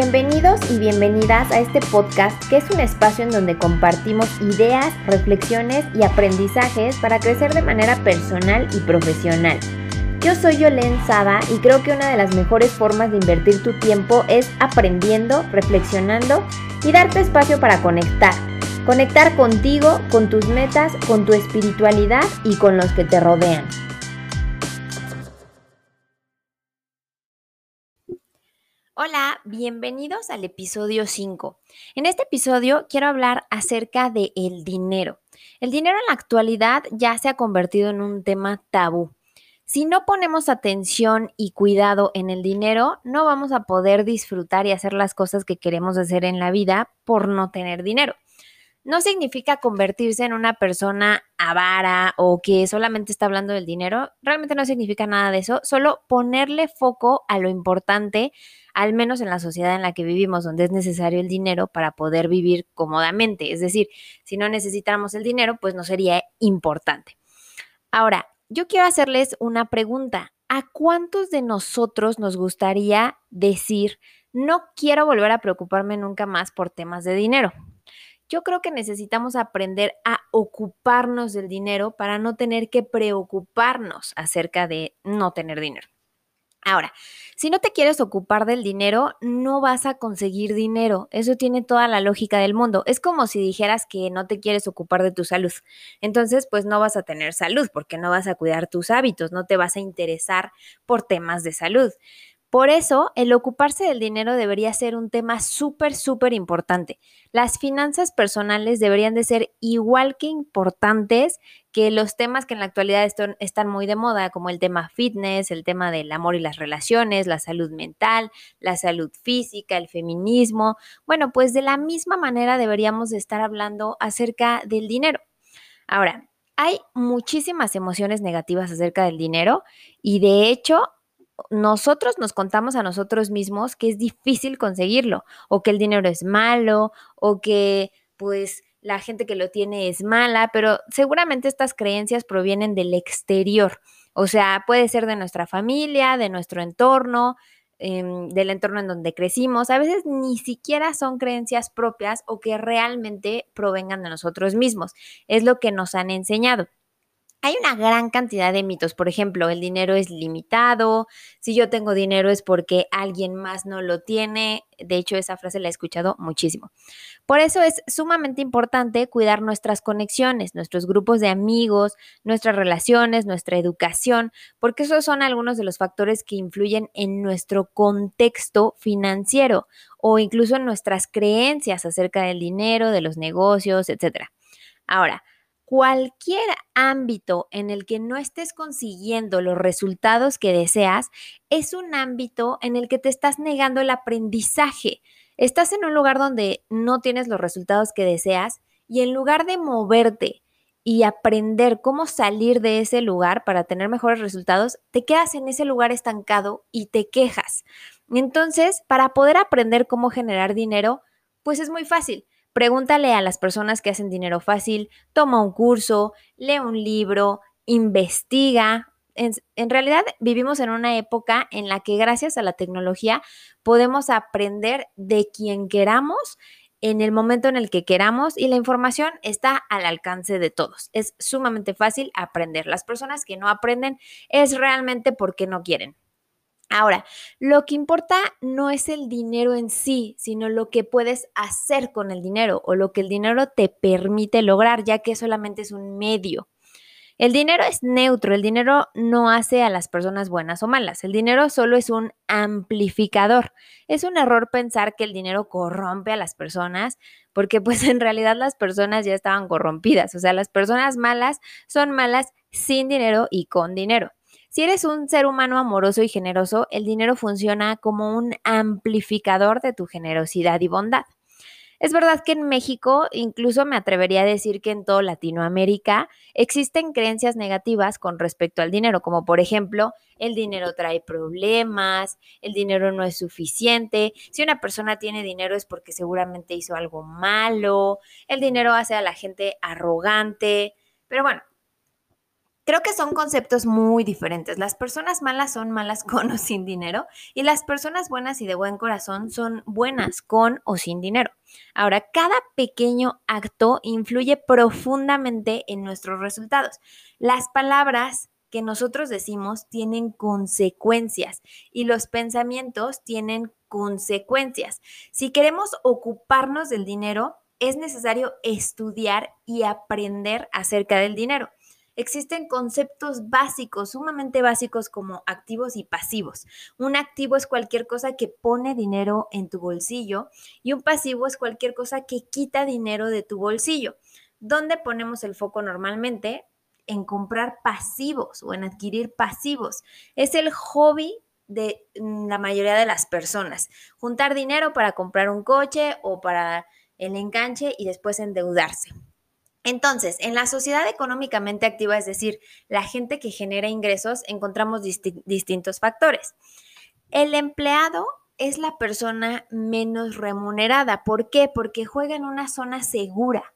Bienvenidos y bienvenidas a este podcast que es un espacio en donde compartimos ideas, reflexiones y aprendizajes para crecer de manera personal y profesional. Yo soy Yolén Sada y creo que una de las mejores formas de invertir tu tiempo es aprendiendo, reflexionando y darte espacio para conectar. Conectar contigo, con tus metas, con tu espiritualidad y con los que te rodean. Hola, bienvenidos al episodio 5. En este episodio quiero hablar acerca de el dinero. El dinero en la actualidad ya se ha convertido en un tema tabú. Si no ponemos atención y cuidado en el dinero, no vamos a poder disfrutar y hacer las cosas que queremos hacer en la vida por no tener dinero no significa convertirse en una persona avara o que solamente está hablando del dinero. Realmente no significa nada de eso. Solo ponerle foco a lo importante, al menos en la sociedad en la que vivimos, donde es necesario el dinero para poder vivir cómodamente. Es decir, si no necesitáramos el dinero, pues no sería importante. Ahora, yo quiero hacerles una pregunta. ¿A cuántos de nosotros nos gustaría decir, no quiero volver a preocuparme nunca más por temas de dinero? yo creo que necesitamos aprender a ocuparnos del dinero para no tener que preocuparnos acerca de no tener dinero. Ahora, si no te quieres ocupar del dinero, no vas a conseguir dinero. Eso tiene toda la lógica del mundo. Es como si dijeras que no te quieres ocupar de tu salud. Entonces, pues no vas a tener salud porque no vas a cuidar tus hábitos, no te vas a interesar por temas de salud. Por eso, el ocuparse del dinero debería ser un tema súper, súper importante. Las finanzas personales deberían de ser igual que importantes que los temas que en la actualidad están, muy de moda, como el tema fitness, el tema del amor y las relaciones, la salud mental, la salud física, el feminismo. Bueno, pues de la misma manera deberíamos de estar hablando acerca del dinero. Ahora, hay muchísimas emociones negativas acerca del dinero y de hecho nosotros nos contamos a nosotros mismos que es difícil conseguirlo, o que el dinero es malo, o que pues la gente que lo tiene es mala, pero seguramente estas creencias provienen del exterior, o sea, puede ser de nuestra familia, de nuestro entorno, em, del entorno en donde crecimos, a veces ni siquiera son creencias propias o que realmente provengan de nosotros mismos, es lo que nos han enseñado. Hay una gran cantidad de mitos, por ejemplo, el dinero es limitado, si yo tengo dinero es porque alguien más no lo tiene, de hecho esa frase la he escuchado muchísimo. Por eso es sumamente importante cuidar nuestras conexiones, nuestros grupos de amigos, nuestras relaciones, nuestra educación, porque esos son algunos de los factores que influyen en nuestro contexto financiero o incluso en nuestras creencias acerca del dinero, de los negocios, etc. Ahora, cualquier ámbito en el que no estés consiguiendo los resultados que deseas es un ámbito en el que te estás negando el aprendizaje. Estás en un lugar donde no tienes los resultados que deseas y en lugar de moverte y aprender cómo salir de ese lugar para tener mejores resultados, te quedas en ese lugar estancado y te quejas. Entonces, para poder aprender cómo generar dinero, pues es muy fácil Pregúntale a las personas que hacen dinero fácil, toma un curso, lee un libro, investiga. En, realidad vivimos en una época en la que gracias a la tecnología podemos aprender de quien queramos en el momento en el que queramos y la información está al alcance de todos. Es sumamente fácil aprender. Las personas que no aprenden es realmente porque no quieren. Ahora, lo que importa no es el dinero en sí, sino lo que puedes hacer con el dinero o lo que el dinero te permite lograr, ya que solamente es un medio. El dinero es neutro, el dinero no hace a las personas buenas o malas, el dinero solo es un amplificador. Es un error pensar que el dinero corrompe a las personas, porque pues en realidad las personas ya estaban corrompidas, o sea, las personas malas son malas sin dinero y con dinero. Si eres un ser humano amoroso y generoso, el dinero funciona como un amplificador de tu generosidad y bondad. Es verdad que en México, incluso me atrevería a decir que en toda Latinoamérica, existen creencias negativas con respecto al dinero, como por ejemplo, el dinero trae problemas, el dinero no es suficiente, si una persona tiene dinero es porque seguramente hizo algo malo, el dinero hace a la gente arrogante, pero bueno, Creo que son conceptos muy diferentes. Las personas malas son malas con o sin dinero y las personas buenas y de buen corazón son buenas con o sin dinero. Ahora, cada pequeño acto influye profundamente en nuestros resultados. Las palabras que nosotros decimos tienen consecuencias y los pensamientos tienen consecuencias. Si queremos ocuparnos del dinero, es necesario estudiar y aprender acerca del dinero existen conceptos básicos, sumamente básicos como activos y pasivos. Un activo es cualquier cosa que pone dinero en tu bolsillo y un pasivo es cualquier cosa que quita dinero de tu bolsillo. ¿Dónde ponemos el foco normalmente? En comprar pasivos o en adquirir pasivos. Es el hobby de mm, la mayoría de las personas. Juntar dinero para comprar un coche o para el enganche y después endeudarse. Entonces, en la sociedad económicamente activa, es decir, la gente que genera ingresos, encontramos distintos factores. El empleado es la persona menos remunerada. ¿Por qué? Porque juega en una zona segura,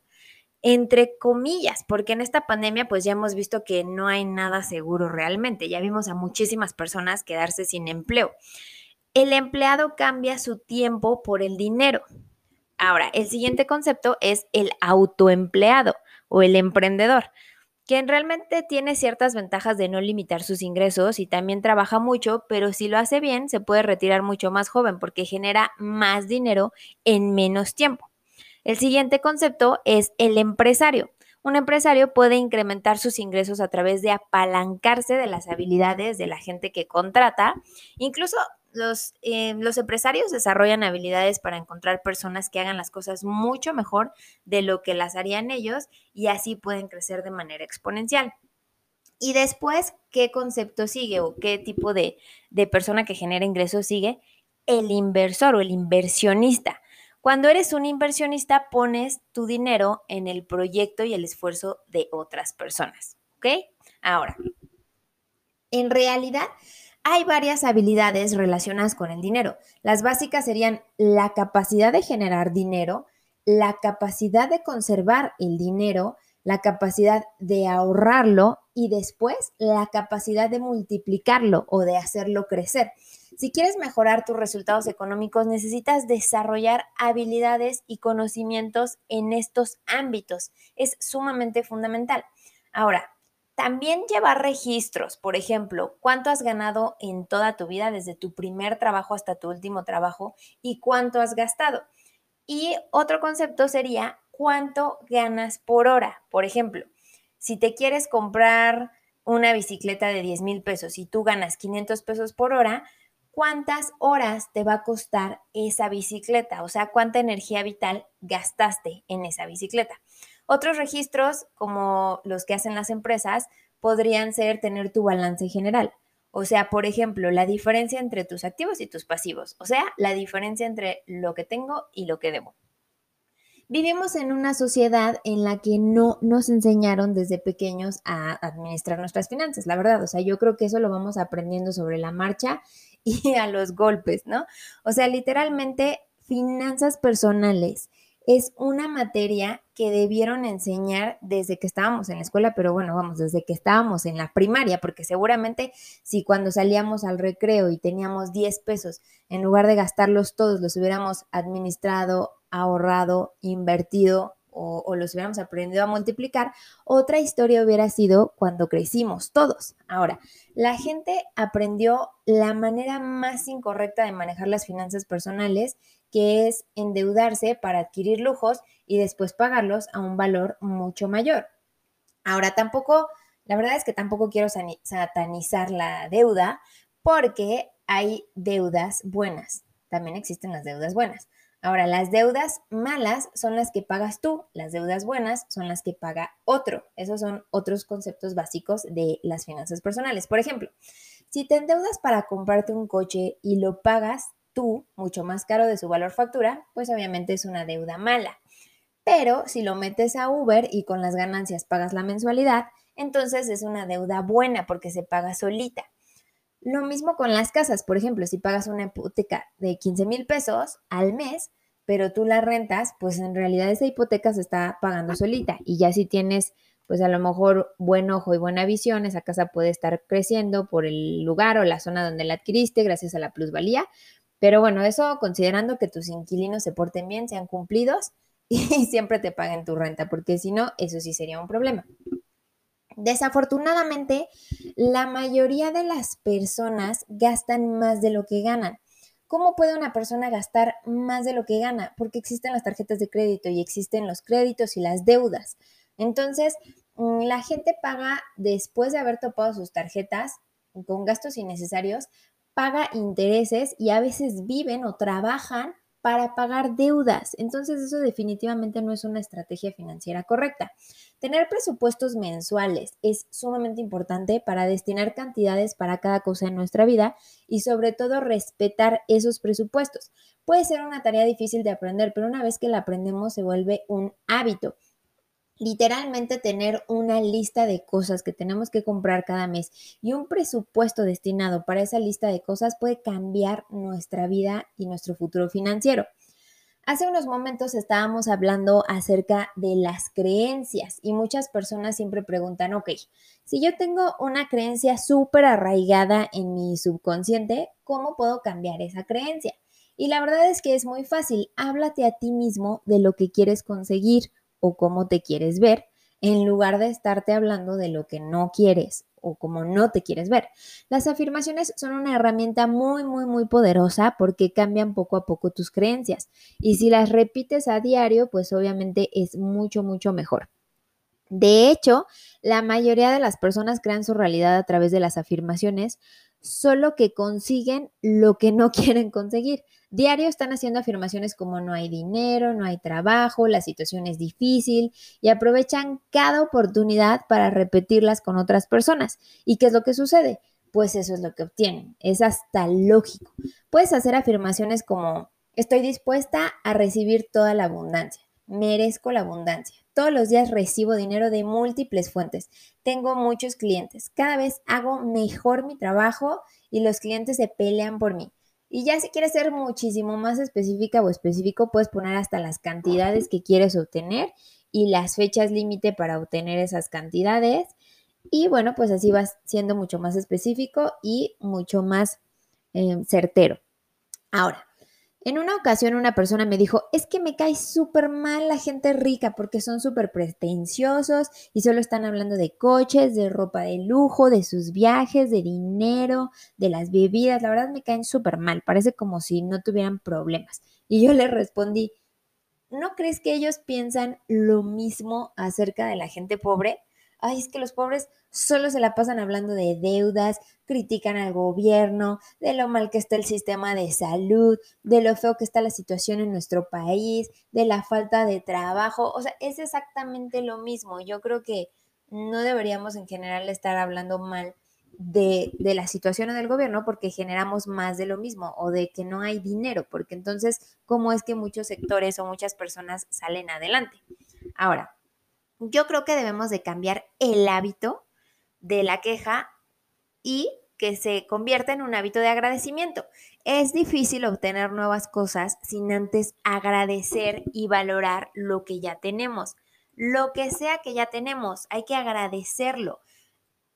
entre comillas, porque en esta pandemia pues ya hemos visto que no hay nada seguro realmente. Ya vimos a muchísimas personas quedarse sin empleo. El empleado cambia su tiempo por el dinero. Ahora, el siguiente concepto es el autoempleado o el emprendedor, quien realmente tiene ciertas ventajas de no limitar sus ingresos y también trabaja mucho, pero si lo hace bien se puede retirar mucho más joven porque genera más dinero en menos tiempo. El siguiente concepto es el empresario. Un empresario puede incrementar sus ingresos a través de apalancarse de las habilidades de la gente que contrata, incluso los, eh, los empresarios desarrollan habilidades para encontrar personas que hagan las cosas mucho mejor de lo que las harían ellos y así pueden crecer de manera exponencial. Y después, ¿qué concepto sigue o qué tipo de, de persona que genera ingresos sigue? El inversor o el inversionista. Cuando eres un inversionista, pones tu dinero en el proyecto y el esfuerzo de otras personas. ¿Ok? Ahora, en realidad, hay varias habilidades relacionadas con el dinero. Las básicas serían la capacidad de generar dinero, la capacidad de conservar el dinero, la capacidad de ahorrarlo y después la capacidad de multiplicarlo o de hacerlo crecer. Si quieres mejorar tus resultados económicos, necesitas desarrollar habilidades y conocimientos en estos ámbitos. Es sumamente fundamental. Ahora, también llevar registros, por ejemplo, cuánto has ganado en toda tu vida, desde tu primer trabajo hasta tu último trabajo, y cuánto has gastado. Y otro concepto sería cuánto ganas por hora. Por ejemplo, si te quieres comprar una bicicleta de 10 mil pesos y tú ganas 500 pesos por hora, ¿cuántas horas te va a costar esa bicicleta? O sea, ¿cuánta energía vital gastaste en esa bicicleta? Otros registros, como los que hacen las empresas, podrían ser tener tu balance general. O sea, por ejemplo, la diferencia entre tus activos y tus pasivos. O sea, la diferencia entre lo que tengo y lo que debo. Vivimos en una sociedad en la que no nos enseñaron desde pequeños a administrar nuestras finanzas, la verdad. O sea, yo creo que eso lo vamos aprendiendo sobre la marcha y a los golpes, ¿no? O sea, literalmente finanzas personales es una materia que debieron enseñar desde que estábamos en la escuela, pero bueno, vamos, desde que estábamos en la primaria, porque seguramente si cuando salíamos al recreo y teníamos 10 pesos, en lugar de gastarlos todos, los hubiéramos administrado, ahorrado, invertido o, los hubiéramos aprendido a multiplicar, otra historia hubiera sido cuando crecimos todos. Ahora, la gente aprendió la manera más incorrecta de manejar las finanzas personales que es endeudarse para adquirir lujos y después pagarlos a un valor mucho mayor. Ahora tampoco, la verdad es que tampoco quiero satanizar la deuda porque hay deudas buenas, también existen las deudas buenas. Ahora, las deudas malas son las que pagas tú, las deudas buenas son las que paga otro. Esos son otros conceptos básicos de las finanzas personales. Por ejemplo, si te endeudas para comprarte un coche y lo pagas tú mucho más caro de su valor factura, pues obviamente es una deuda mala. Pero si lo metes a Uber y con las ganancias pagas la mensualidad, entonces es una deuda buena porque se paga solita. Lo mismo con las casas, por ejemplo, si pagas una hipoteca de 15 mil pesos al mes, pero tú la rentas, pues en realidad esa hipoteca se está pagando solita. Y ya si tienes pues a lo mejor buen ojo y buena visión, esa casa puede estar creciendo por el lugar o la zona donde la adquiriste gracias a la plusvalía. Pero bueno, eso considerando que tus inquilinos se porten bien, sean cumplidos y siempre te paguen tu renta, porque si no, eso sí sería un problema. Desafortunadamente, la mayoría de las personas gastan más de lo que ganan. ¿Cómo puede una persona gastar más de lo que gana? Porque existen las tarjetas de crédito y existen los créditos y las deudas. Entonces, mm, la gente paga, después de haber topado sus tarjetas con gastos innecesarios, paga intereses y a veces viven o trabajan para pagar deudas. Entonces eso definitivamente no es una estrategia financiera correcta. Tener presupuestos mensuales es sumamente importante para destinar cantidades para cada cosa en nuestra vida y sobre todo respetar esos presupuestos. Puede ser una tarea difícil de aprender, pero una vez que la aprendemos se vuelve un hábito literalmente tener una lista de cosas que tenemos que comprar cada mes y un presupuesto destinado para esa lista de cosas puede cambiar nuestra vida y nuestro futuro financiero. Hace unos momentos estábamos hablando acerca de las creencias y muchas personas siempre preguntan, ok, si yo tengo una creencia súper arraigada en mi subconsciente, ¿cómo puedo cambiar esa creencia? Y la verdad es que es muy fácil, háblate a ti mismo de lo que quieres conseguir o cómo te quieres ver, en lugar de estarte hablando de lo que no quieres o cómo no te quieres ver. Las afirmaciones son una herramienta muy, muy, muy poderosa porque cambian poco a poco tus creencias. Y si las repites a diario, pues obviamente es mucho, mucho mejor. De hecho, la mayoría de las personas crean su realidad a través de las afirmaciones, solo que consiguen lo que no quieren conseguir. Diario están haciendo afirmaciones como no hay dinero, no hay trabajo, la situación es difícil y aprovechan cada oportunidad para repetirlas con otras personas. ¿Y qué es lo que sucede? Pues eso es lo que obtienen. Es hasta lógico. Puedes hacer afirmaciones como estoy dispuesta a recibir toda la abundancia, merezco la abundancia. Todos los días recibo dinero de múltiples fuentes. Tengo muchos clientes. Cada vez hago mejor mi trabajo y los clientes se pelean por mí. Y ya si quieres ser muchísimo más específica o específico, puedes poner hasta las cantidades que quieres obtener y las fechas límite para obtener esas cantidades. Y bueno, pues así vas siendo mucho más específico y mucho más eh, certero. Ahora, en una ocasión una persona me dijo, es que me cae súper mal la gente rica porque son súper pretenciosos y solo están hablando de coches, de ropa de lujo, de sus viajes, de dinero, de las bebidas. La verdad me caen súper mal, parece como si no tuvieran problemas. Y yo le respondí, ¿no crees que ellos piensan lo mismo acerca de la gente pobre? ay, es que los pobres solo se la pasan hablando de deudas, critican al gobierno, de lo mal que está el sistema de salud, de lo feo que está la situación en nuestro país, de la falta de trabajo. O sea, es exactamente lo mismo. Yo creo que no deberíamos en general estar hablando mal de, de, la situación del gobierno porque generamos más de lo mismo o de que no hay dinero, porque entonces, ¿cómo es que muchos sectores o muchas personas salen adelante? Ahora, yo creo que debemos de cambiar el hábito de la queja y que se convierta en un hábito de agradecimiento. Es difícil obtener nuevas cosas sin antes agradecer y valorar lo que ya tenemos. Lo que sea que ya tenemos, hay que agradecerlo.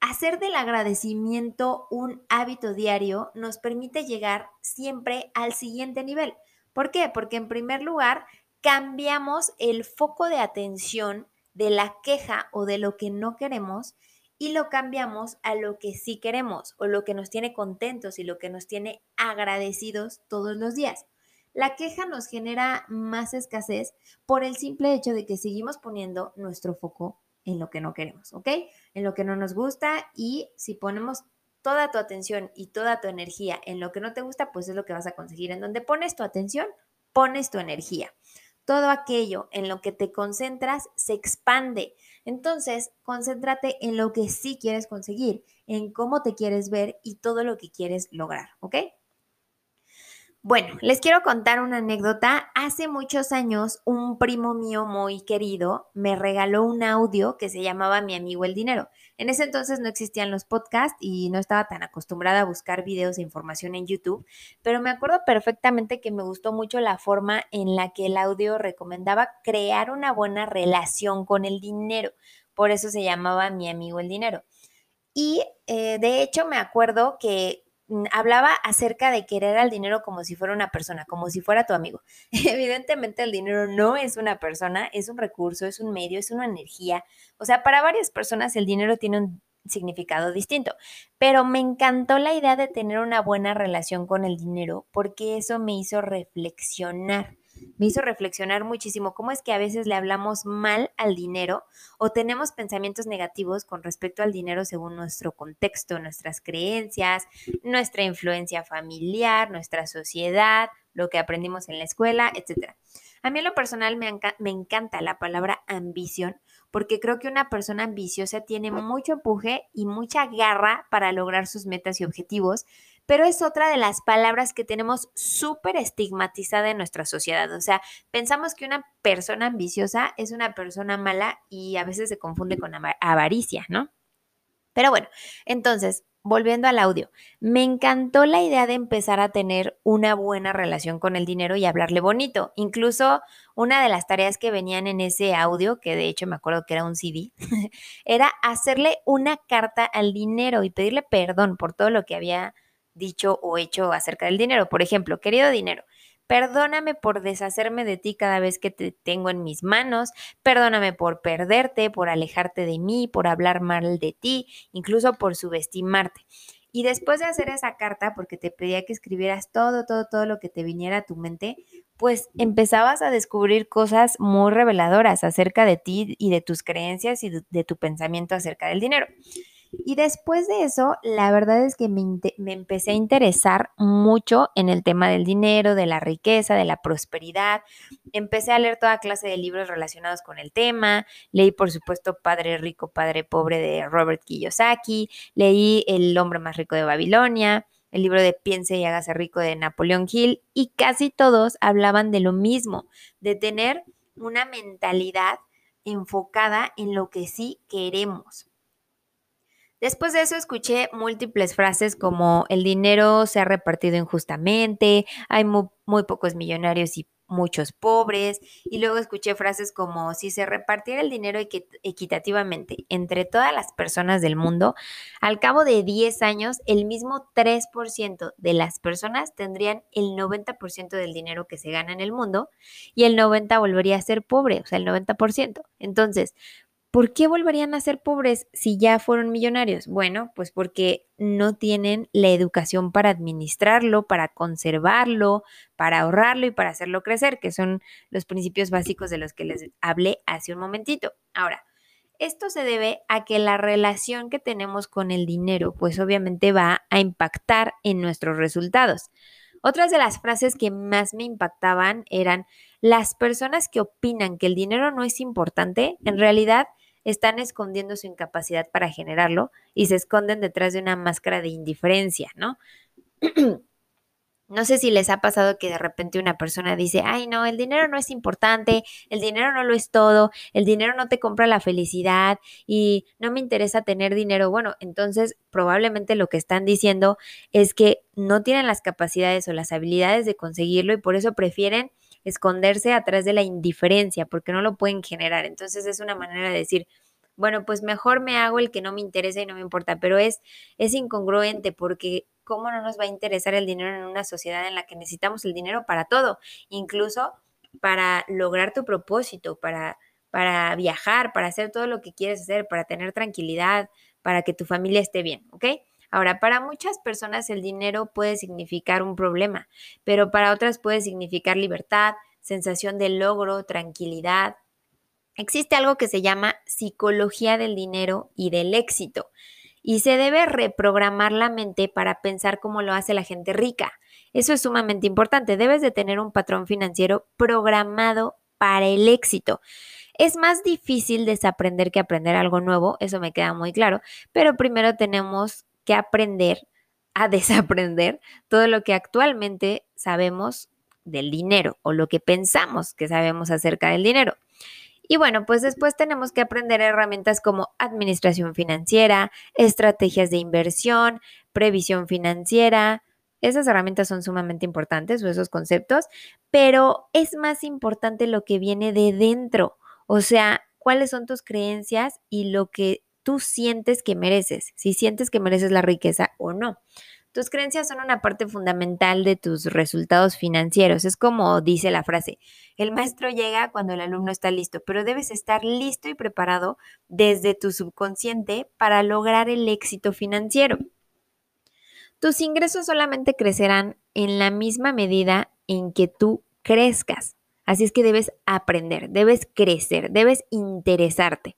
Hacer del agradecimiento un hábito diario nos permite llegar siempre al siguiente nivel. ¿Por qué? Porque en primer lugar, cambiamos el foco de atención de la queja o de lo que no queremos y lo cambiamos a lo que sí queremos o lo que nos tiene contentos y lo que nos tiene agradecidos todos los días. La queja nos genera más escasez por el simple hecho de que seguimos poniendo nuestro foco en lo que no queremos, ¿ok? En lo que no nos gusta y si ponemos toda tu atención y toda tu energía en lo que no te gusta, pues es lo que vas a conseguir. En donde pones tu atención, pones tu energía todo aquello en lo que te concentras se expande. Entonces, concéntrate en lo que sí quieres conseguir, en cómo te quieres ver y todo lo que quieres lograr, ¿ok? Bueno, les quiero contar una anécdota. Hace muchos años, un primo mío muy querido me regaló un audio que se llamaba Mi amigo el dinero. En ese entonces no existían los podcasts y no estaba tan acostumbrada a buscar videos e información en YouTube, pero me acuerdo perfectamente que me gustó mucho la forma en la que el audio recomendaba crear una buena relación con el dinero por eso se llamaba Mi amigo el dinero. Y eh, de hecho me acuerdo que hablaba acerca de querer al dinero como si fuera una persona, como si fuera tu amigo. Evidentemente el dinero no es una persona, es un recurso, es un medio, es una energía. O sea, para varias personas el dinero tiene un significado distinto. Pero me encantó la idea de tener una buena relación con el dinero porque eso me hizo reflexionar. Me hizo reflexionar muchísimo cómo es que a veces le hablamos mal al dinero o tenemos pensamientos negativos con respecto al dinero según nuestro contexto, nuestras creencias, nuestra influencia familiar, nuestra sociedad, lo que aprendimos en la escuela, etc. A mí en lo personal me, me encanta la palabra ambición porque creo que una persona ambiciosa tiene mucho empuje y mucha garra para lograr sus metas y objetivos, pero es otra de las palabras que tenemos súper estigmatizada en nuestra sociedad. O sea, pensamos que una persona ambiciosa es una persona mala y a veces se confunde con avaricia, ¿no? Pero bueno, entonces, volviendo al audio, me encantó la idea de empezar a tener una buena relación con el dinero y hablarle bonito. Incluso una de las tareas que venían en ese audio, que de hecho me acuerdo que era un CD, era hacerle una carta al dinero y pedirle perdón por todo lo que había dicho o hecho acerca del dinero. Por ejemplo, querido dinero, Perdóname por deshacerme de ti cada vez que te tengo en mis manos. Perdóname por perderte, por alejarte de mí, por hablar mal de ti, incluso por subestimarte. Y después de hacer esa carta, porque te pedía que escribieras todo, todo, todo lo que te viniera a tu mente, pues empezabas a descubrir cosas muy reveladoras acerca de ti y de tus creencias y de, tu pensamiento acerca del dinero. Y después de eso, la verdad es que me, empecé a interesar mucho en el tema del dinero, de la riqueza, de la prosperidad. Empecé a leer toda clase de libros relacionados con el tema. Leí, por supuesto, Padre Rico, Padre Pobre de Robert Kiyosaki. Leí El hombre más rico de Babilonia el libro de Piense y hágase rico de Napoleón Hill, y casi todos hablaban de lo mismo, de tener una mentalidad enfocada en lo que sí queremos. Después de eso escuché múltiples frases como el dinero se ha repartido injustamente, hay muy, pocos millonarios y muchos pobres. Y luego escuché frases como si se repartiera el dinero equitativamente entre todas las personas del mundo, al cabo de 10 años el mismo 3% de las personas tendrían el 90% del dinero que se gana en el mundo y el 90% volvería a ser pobre, o sea, el 90%. Entonces, ¿Por qué volverían a ser pobres si ya fueron millonarios? Bueno, pues porque no tienen la educación para administrarlo, para conservarlo, para ahorrarlo y para hacerlo crecer, que son los principios básicos de los que les hablé hace un momentito. Ahora, esto se debe a que la relación que tenemos con el dinero, pues obviamente va a impactar en nuestros resultados. Otras de las frases que más me impactaban eran, las personas que opinan que el dinero no es importante, en realidad están escondiendo su incapacidad para generarlo y se esconden detrás de una máscara de indiferencia, ¿no? No sé si les ha pasado que de repente una persona dice, ay no, el dinero no es importante, el dinero no lo es todo, el dinero no te compra la felicidad y no me interesa tener dinero. Bueno, entonces probablemente lo que están diciendo es que no tienen las capacidades o las habilidades de conseguirlo y por eso prefieren esconderse atrás de la indiferencia porque no lo pueden generar. Entonces es una manera de decir, bueno, pues mejor me hago el que no me interesa y no me importa, pero es, es incongruente porque ¿cómo no nos va a interesar el dinero en una sociedad en la que necesitamos el dinero para todo? Incluso para lograr tu propósito, para, para viajar, para hacer todo lo que quieres hacer, para tener tranquilidad, para que tu familia esté bien, ¿ok? Ahora, para muchas personas el dinero puede significar un problema, pero para otras puede significar libertad, sensación de logro, tranquilidad. Existe algo que se llama psicología del dinero y del éxito y se debe reprogramar la mente para pensar como lo hace la gente rica. Eso es sumamente importante. Debes de tener un patrón financiero programado para el éxito. Es más difícil desaprender que aprender algo nuevo, eso me queda muy claro, pero primero tenemos que aprender a desaprender todo lo que actualmente sabemos del dinero o lo que pensamos que sabemos acerca del dinero. Y bueno, pues después tenemos que aprender herramientas como administración financiera, estrategias de inversión, previsión financiera. Esas herramientas son sumamente importantes o esos conceptos, pero es más importante lo que viene de dentro. O sea, cuáles son tus creencias y lo que tú sientes que mereces, si sientes que mereces la riqueza o no. Tus creencias son una parte fundamental de tus resultados financieros. Es como dice la frase, el maestro llega cuando el alumno está listo, pero debes estar listo y preparado desde tu subconsciente para lograr el éxito financiero. Tus ingresos solamente crecerán en la misma medida en que tú crezcas. Así es que debes aprender, debes crecer, debes interesarte.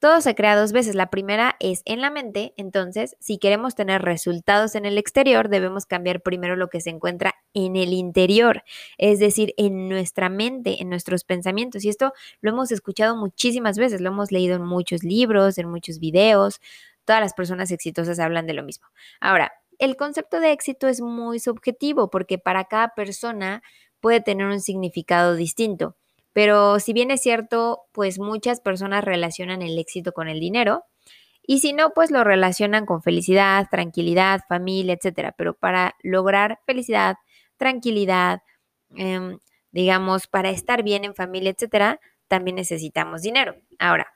Todo se crea dos veces. La primera es en la mente, entonces si queremos tener resultados en el exterior, debemos cambiar primero lo que se encuentra en el interior, es decir, en nuestra mente, en nuestros pensamientos. Y esto lo hemos escuchado muchísimas veces, lo hemos leído en muchos libros, en muchos videos. Todas las personas exitosas hablan de lo mismo. Ahora, el concepto de éxito es muy subjetivo porque para cada persona puede tener un significado distinto. Pero si bien es cierto, pues muchas personas relacionan el éxito con el dinero y si no, pues lo relacionan con felicidad, tranquilidad, familia, etcétera. Pero para lograr felicidad, tranquilidad, em, digamos, para estar bien en familia, etcétera, también necesitamos dinero. Ahora,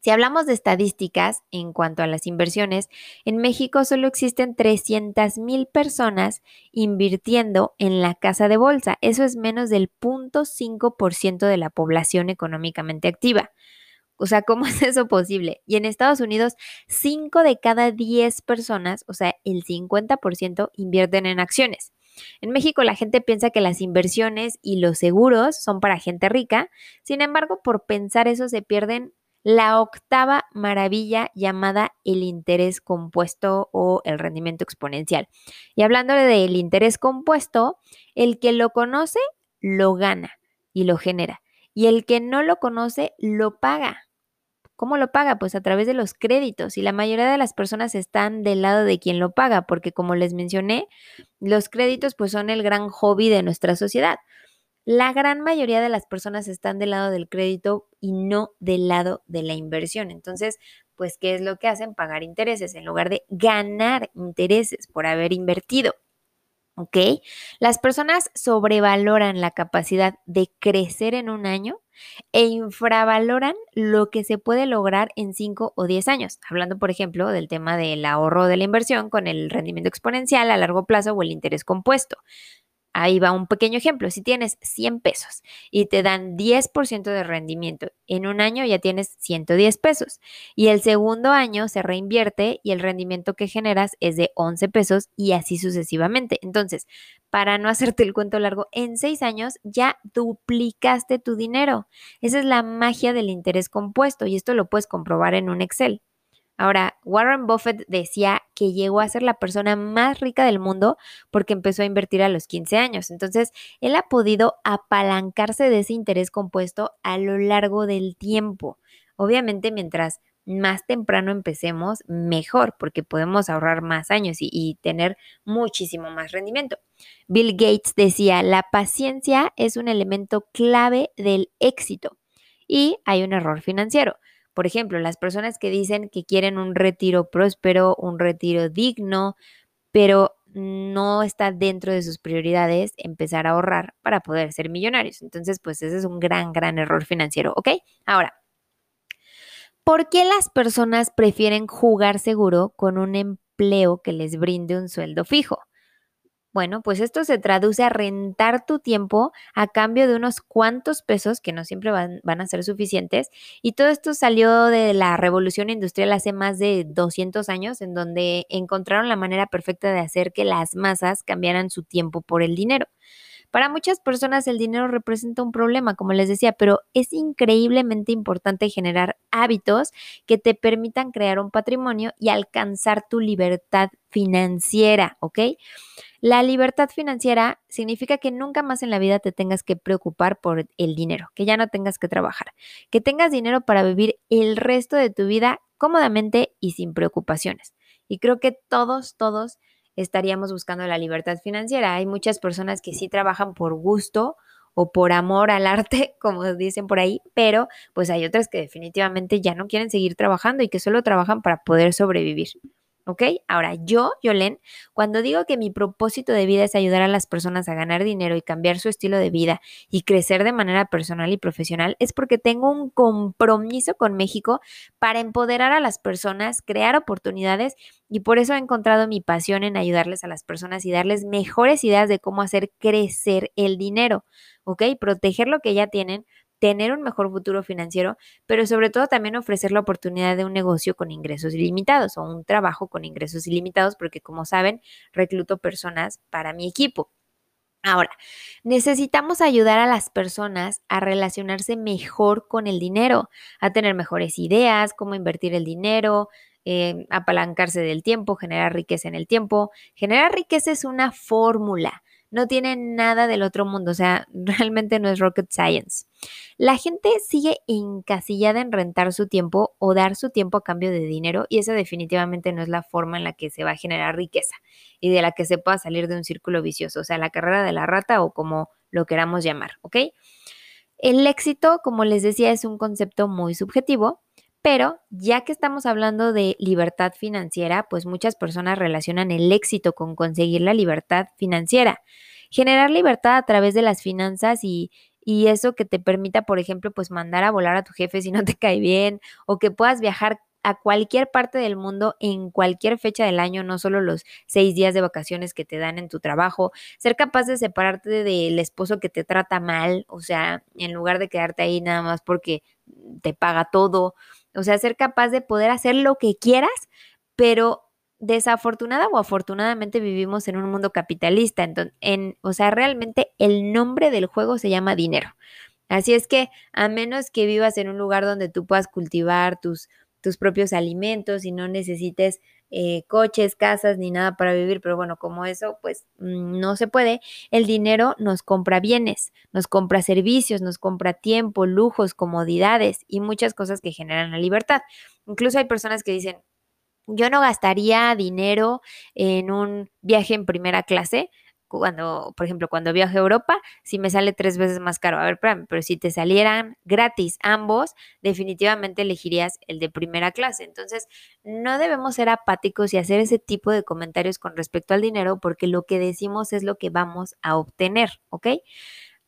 si hablamos de estadísticas en cuanto a las inversiones, en México solo existen 300 mil personas invirtiendo en la casa de bolsa. Eso es menos del 0.5% de la población económicamente activa. O sea, ¿cómo es eso posible? Y en Estados Unidos, 5 de cada 10 personas, o sea, el 50%, invierten en acciones. En México la gente piensa que las inversiones y los seguros son para gente rica, sin embargo, por pensar eso se pierden la octava maravilla llamada el interés compuesto o el rendimiento exponencial. Y hablando del interés compuesto, el que lo conoce lo gana y lo genera. Y el que no lo conoce lo paga. ¿Cómo lo paga? Pues a través de los créditos. Y la mayoría de las personas están del lado de quien lo paga, porque como les mencioné, los créditos pues son el gran hobby de nuestra sociedad. La gran mayoría de las personas están del lado del crédito y no del lado de la inversión. Entonces, pues, ¿qué es lo que hacen? Pagar intereses en lugar de ganar intereses por haber invertido. ¿Ok? Las personas sobrevaloran la capacidad de crecer en un año e infravaloran lo que se puede lograr en 5 o 10 años. Hablando, por ejemplo, del tema del ahorro de la inversión con el rendimiento exponencial a largo plazo o el interés compuesto. Ahí va un pequeño ejemplo. Si tienes 100 pesos y te dan 10% de rendimiento, en un año ya tienes 110 pesos. Y el segundo año se reinvierte y el rendimiento que generas es de 11 pesos y así sucesivamente. Entonces, para no hacerte el cuento largo, en seis años ya duplicaste tu dinero. Esa es la magia del interés compuesto y esto lo puedes comprobar en un Excel. Ahora, Warren Buffett decía que llegó a ser la persona más rica del mundo porque empezó a invertir a los 15 años. Entonces, él ha podido apalancarse de ese interés compuesto a lo largo del tiempo. Obviamente, mientras más temprano empecemos, mejor, porque podemos ahorrar más años y, y, tener muchísimo más rendimiento. Bill Gates decía, la paciencia es un elemento clave del éxito y hay un error financiero. Por ejemplo, las personas que dicen que quieren un retiro próspero, un retiro digno, pero no está dentro de sus prioridades empezar a ahorrar para poder ser millonarios. Entonces, pues ese es un gran, gran error financiero, ¿ok? Ahora, ¿por qué las personas prefieren jugar seguro con un empleo que les brinde un sueldo fijo? Bueno, pues esto se traduce a rentar tu tiempo a cambio de unos cuantos pesos, que no siempre van, a ser suficientes. Y todo esto salió de la revolución industrial hace más de 200 años, en donde encontraron la manera perfecta de hacer que las masas cambiaran su tiempo por el dinero. Para muchas personas el dinero representa un problema, como les decía, pero es increíblemente importante generar hábitos que te permitan crear un patrimonio y alcanzar tu libertad financiera, ¿ok? La libertad financiera significa que nunca más en la vida te tengas que preocupar por el dinero, que ya no tengas que trabajar, que tengas dinero para vivir el resto de tu vida cómodamente y sin preocupaciones. Y creo que todos, todos estaríamos buscando la libertad financiera. Hay muchas personas que sí trabajan por gusto o por amor al arte, como dicen por ahí, pero pues hay otras que definitivamente ya no quieren seguir trabajando y que solo trabajan para poder sobrevivir. ¿Ok? Ahora, yo, Yolén, cuando digo que mi propósito de vida es ayudar a las personas a ganar dinero y cambiar su estilo de vida y crecer de manera personal y profesional, es porque tengo un compromiso con México para empoderar a las personas, crear oportunidades y por eso he encontrado mi pasión en ayudarles a las personas y darles mejores ideas de cómo hacer crecer el dinero, ¿ok? Proteger lo que ya tienen tener un mejor futuro financiero, pero sobre todo también ofrecer la oportunidad de un negocio con ingresos ilimitados o un trabajo con ingresos ilimitados, porque como saben, recluto personas para mi equipo. Ahora, necesitamos ayudar a las personas a relacionarse mejor con el dinero, a tener mejores ideas, cómo invertir el dinero, eh, apalancarse del tiempo, generar riqueza en el tiempo. Generar riqueza es una fórmula no tiene nada del otro mundo, o sea, realmente no es rocket science. La gente sigue encasillada en rentar su tiempo o dar su tiempo a cambio de dinero y esa definitivamente no es la forma en la que se va a generar riqueza y de la que se pueda salir de un círculo vicioso, o sea, la carrera de la rata o como lo queramos llamar, ¿ok? El éxito, como les decía, es un concepto muy subjetivo, pero ya que estamos hablando de libertad financiera, pues muchas personas relacionan el éxito con conseguir la libertad financiera. Generar libertad a través de las finanzas y, y eso que te permita, por ejemplo, pues mandar a volar a tu jefe si no te cae bien o que puedas viajar a cualquier parte del mundo en cualquier fecha del año, no solo los seis días de vacaciones que te dan en tu trabajo, ser capaz de separarte del esposo que te trata mal, o sea, en lugar de quedarte ahí nada más porque te paga todo, o sea, ser capaz de poder hacer lo que quieras, pero desafortunada o afortunadamente vivimos en un mundo capitalista. Entonces, en, o sea, realmente el nombre del juego se llama dinero. Así es que a menos que vivas en un lugar donde tú puedas cultivar tus, tus propios alimentos y no necesites eh, coches, casas ni nada para vivir, pero bueno, como eso pues mm, no se puede, el dinero nos compra bienes, nos compra servicios, nos compra tiempo, lujos, comodidades y muchas cosas que generan la libertad. Incluso hay personas que dicen, yo no gastaría dinero en un viaje en primera clase, cuando, por ejemplo, cuando viajo a Europa, si me sale tres veces más caro. A ver, pero si te salieran gratis ambos, definitivamente elegirías el de primera clase. Entonces, no debemos ser apáticos y hacer ese tipo de comentarios con respecto al dinero, porque lo que decimos es lo que vamos a obtener, ¿ok?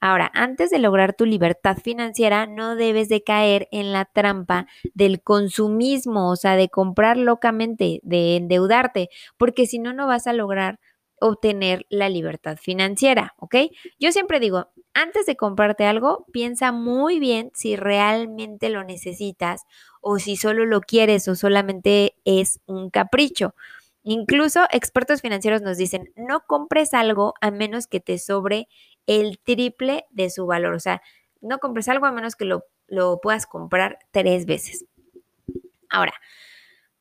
Ahora, antes de lograr tu libertad financiera, no debes de caer en la trampa del consumismo, o sea, de comprar locamente, de endeudarte, porque si no, no vas a lograr obtener la libertad financiera, ¿ok? Yo siempre digo, antes de comprarte algo, piensa muy bien si realmente lo necesitas o si solo lo quieres o solamente es un capricho. Incluso expertos financieros nos dicen, no compres algo a menos que te sobre el triple de su valor. O sea, no compres algo a menos que lo, lo puedas comprar tres veces. Ahora,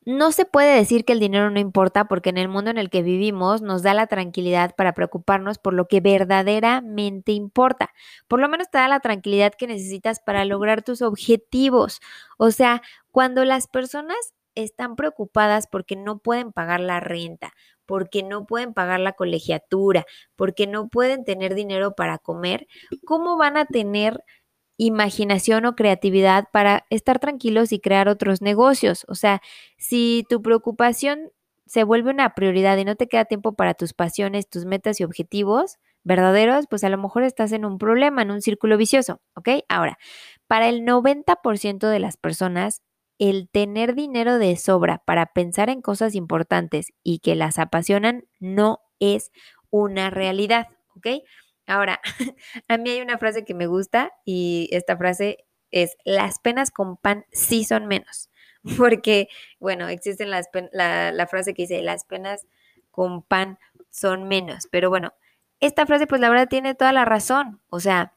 no se puede decir que el dinero no importa porque en el mundo en el que vivimos nos da la tranquilidad para preocuparnos por lo que verdaderamente importa. Por lo menos te da la tranquilidad que necesitas para lograr tus objetivos. O sea, cuando las personas están preocupadas porque no pueden pagar la renta, porque no pueden pagar la colegiatura, porque no pueden tener dinero para comer, ¿cómo van a tener imaginación o creatividad para estar tranquilos y crear otros negocios. O sea, si tu preocupación se vuelve una prioridad y no te queda tiempo para tus pasiones, tus metas y objetivos verdaderos, pues a lo mejor estás en un problema, en un círculo vicioso, ¿ok? Ahora, para el 90% de las personas, el tener dinero de sobra para pensar en cosas importantes y que las apasionan no es una realidad, ¿ok? Ahora, a mí hay una frase que me gusta y esta frase es, las penas con pan sí son menos. Porque, bueno, existe la, la frase que dice, las penas con pan son menos. Pero bueno, esta frase pues la verdad tiene toda la razón. O sea,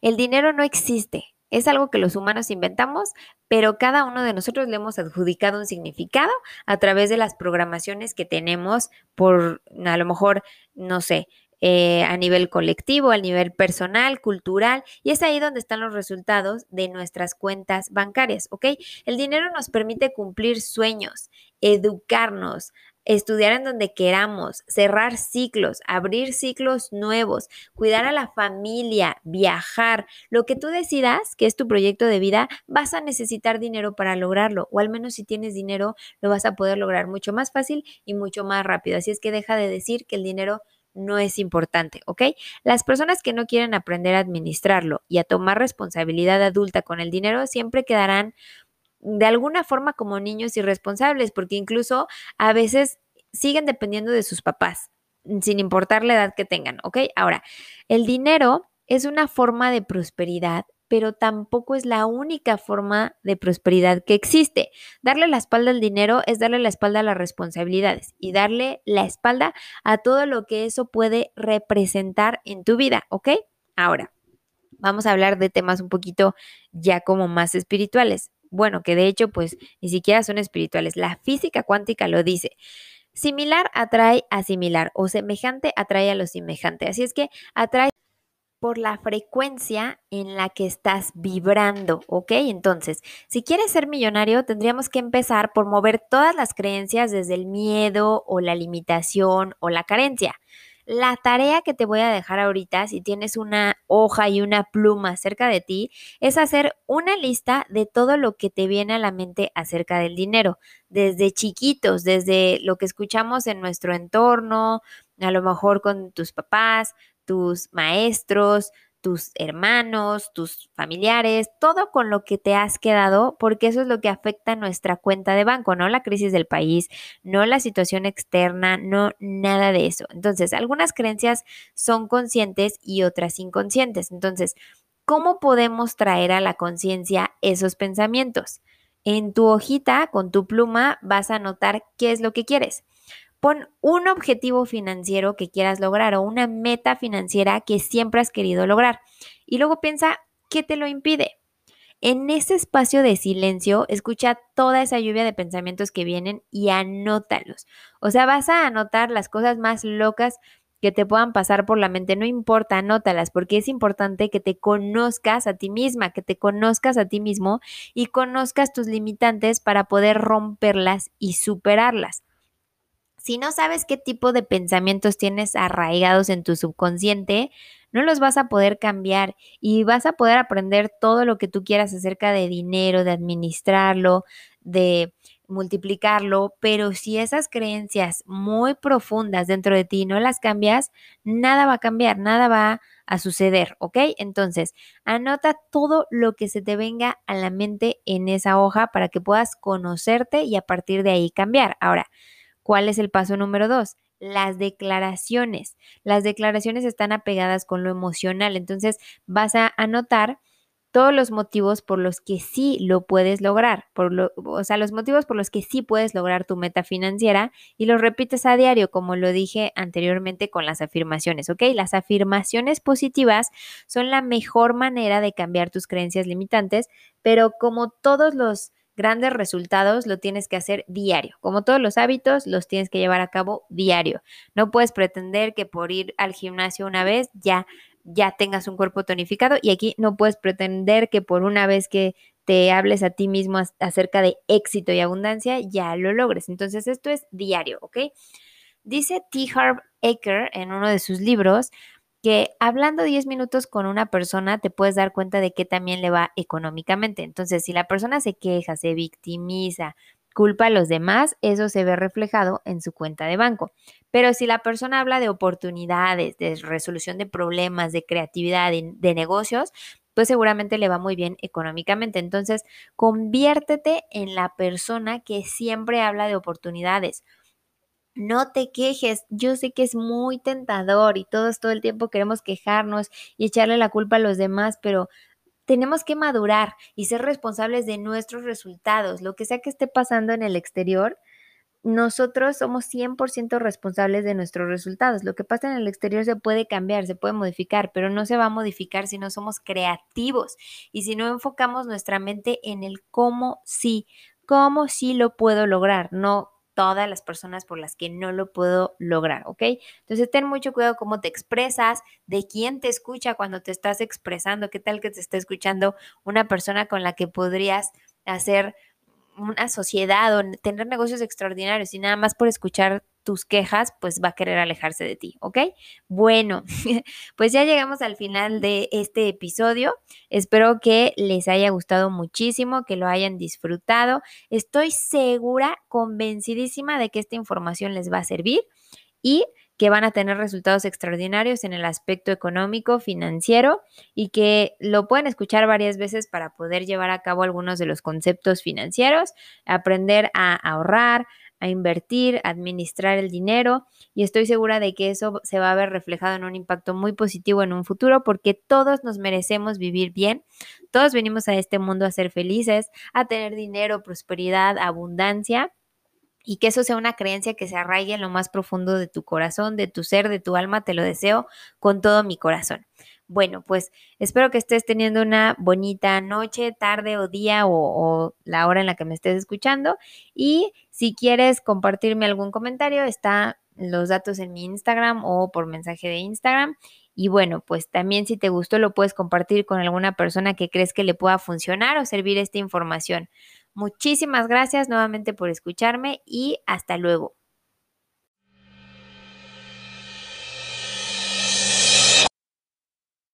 el dinero no existe. Es algo que los humanos inventamos, pero cada uno de nosotros le hemos adjudicado un significado a través de las programaciones que tenemos por, a lo mejor, no sé, eh, a nivel colectivo, a nivel personal, cultural, y es ahí donde están los resultados de nuestras cuentas bancarias, ¿ok? El dinero nos permite cumplir sueños, educarnos, estudiar en donde queramos, cerrar ciclos, abrir ciclos nuevos, cuidar a la familia, viajar, lo que tú decidas que es tu proyecto de vida, vas a necesitar dinero para lograrlo, o al menos si tienes dinero, lo vas a poder lograr mucho más fácil y mucho más rápido. Así es que deja de decir que el dinero no es importante, ¿ok? Las personas que no quieren aprender a administrarlo y a tomar responsabilidad adulta con el dinero siempre quedarán de alguna forma como niños irresponsables, porque incluso a veces siguen dependiendo de sus papás, sin importar la edad que tengan, ¿ok? Ahora, el dinero es una forma de prosperidad pero tampoco es la única forma de prosperidad que existe. Darle la espalda al dinero es darle la espalda a las responsabilidades y darle la espalda a todo lo que eso puede representar en tu vida, ¿ok? Ahora, vamos a hablar de temas un poquito ya como más espirituales. Bueno, que de hecho pues ni siquiera son espirituales. La física cuántica lo dice. Similar atrae a similar o semejante atrae a lo semejante. Así es que atrae por la frecuencia en la que estás vibrando, ¿ok? Entonces, si quieres ser millonario, tendríamos que empezar por mover todas las creencias desde el miedo o la limitación o la carencia. La tarea que te voy a dejar ahorita, si tienes una hoja y una pluma cerca de ti, es hacer una lista de todo lo que te viene a la mente acerca del dinero, desde chiquitos, desde lo que escuchamos en nuestro entorno, a lo mejor con tus papás, tus maestros, tus hermanos, tus familiares, todo con lo que te has quedado, porque eso es lo que afecta nuestra cuenta de banco, no la crisis del país, no la situación externa, no nada de eso. Entonces, algunas creencias son conscientes y otras inconscientes. Entonces, ¿cómo podemos traer a la conciencia esos pensamientos? En tu hojita, con tu pluma, vas a anotar qué es lo que quieres. Pon un objetivo financiero que quieras lograr o una meta financiera que siempre has querido lograr. Y luego piensa, ¿qué te lo impide? En ese espacio de silencio, escucha toda esa lluvia de pensamientos que vienen y anótalos. O sea, vas a anotar las cosas más locas que te puedan pasar por la mente, no importa, anótalas, porque es importante que te conozcas a ti misma, que te conozcas a ti mismo y conozcas tus limitantes para poder romperlas y superarlas. Si no sabes qué tipo de pensamientos tienes arraigados en tu subconsciente, no los vas a poder cambiar y vas a poder aprender todo lo que tú quieras acerca de dinero, de administrarlo, de multiplicarlo, pero si esas creencias muy profundas dentro de ti no las cambias, nada va a cambiar, nada va a suceder, ¿ok? Entonces, anota todo lo que se te venga a la mente en esa hoja para que puedas conocerte y a partir de ahí cambiar. Ahora, ¿Cuál es el paso número dos? Las declaraciones. Las declaraciones están apegadas con lo emocional, entonces vas a anotar todos los motivos por los que sí lo puedes lograr, o sea, los motivos por los que sí puedes lograr tu meta financiera y los repites a diario, como lo dije anteriormente con las afirmaciones, ¿ok? Las afirmaciones positivas son la mejor manera de cambiar tus creencias limitantes, pero como todos los grandes resultados lo tienes que hacer diario. Como todos los hábitos, los tienes que llevar a cabo diario. No puedes pretender que por ir al gimnasio una vez ya ya tengas un cuerpo tonificado y aquí no puedes pretender que por una vez que te hables a ti mismo acerca de éxito y abundancia ya lo logres. Entonces esto es diario, ¿ok? Dice T. Harv Eker en uno de sus libros, que hablando 10 minutos con una persona te puedes dar cuenta de que también le va económicamente. Entonces, si la persona se queja, se victimiza, culpa a los demás, eso se ve reflejado en su cuenta de banco. Pero si la persona habla de oportunidades, de resolución de problemas, de creatividad, de, de negocios, pues seguramente le va muy bien económicamente. Entonces, conviértete en la persona que siempre habla de oportunidades no te quejes. Yo sé que es muy tentador y todos todo el tiempo queremos quejarnos y echarle la culpa a los demás, pero tenemos que madurar y ser responsables de nuestros resultados. Lo que sea que esté pasando en el exterior, nosotros somos 100% responsables de nuestros resultados. Lo que pasa en el exterior se puede cambiar, se puede modificar, pero no se va a modificar si no somos creativos y si no enfocamos nuestra mente en el cómo sí, cómo sí lo puedo lograr, no todas las personas por las que no lo puedo lograr, ¿ok? Entonces ten mucho cuidado cómo te expresas, de quién te escucha cuando te estás expresando, qué tal que te está escuchando una persona con la que podrías hacer una sociedad o tener negocios extraordinarios y nada más por escuchar tus quejas, pues va a querer alejarse de ti, ¿ok? Bueno, pues ya llegamos al final de este episodio. Espero que les haya gustado muchísimo, que lo hayan disfrutado. Estoy segura, convencidísima de que esta información les va a servir y que van a tener resultados extraordinarios en el aspecto económico, financiero y que lo pueden escuchar varias veces para poder llevar a cabo algunos de los conceptos financieros, aprender a ahorrar, a invertir, a administrar el dinero y estoy segura de que eso se va a ver reflejado en un impacto muy positivo en un futuro porque todos nos merecemos vivir bien, todos venimos a este mundo a ser felices, a tener dinero, prosperidad, abundancia y que eso sea una creencia que se arraigue en lo más profundo de tu corazón, de tu ser, de tu alma, te lo deseo con todo mi corazón. Bueno, pues espero que estés teniendo una bonita noche, tarde o día o, la hora en la que me estés escuchando. Y si quieres compartirme algún comentario, está los datos en mi Instagram o por mensaje de Instagram. Y bueno, pues también si te gustó lo puedes compartir con alguna persona que crees que le pueda funcionar o servir esta información. Muchísimas gracias nuevamente por escucharme y hasta luego.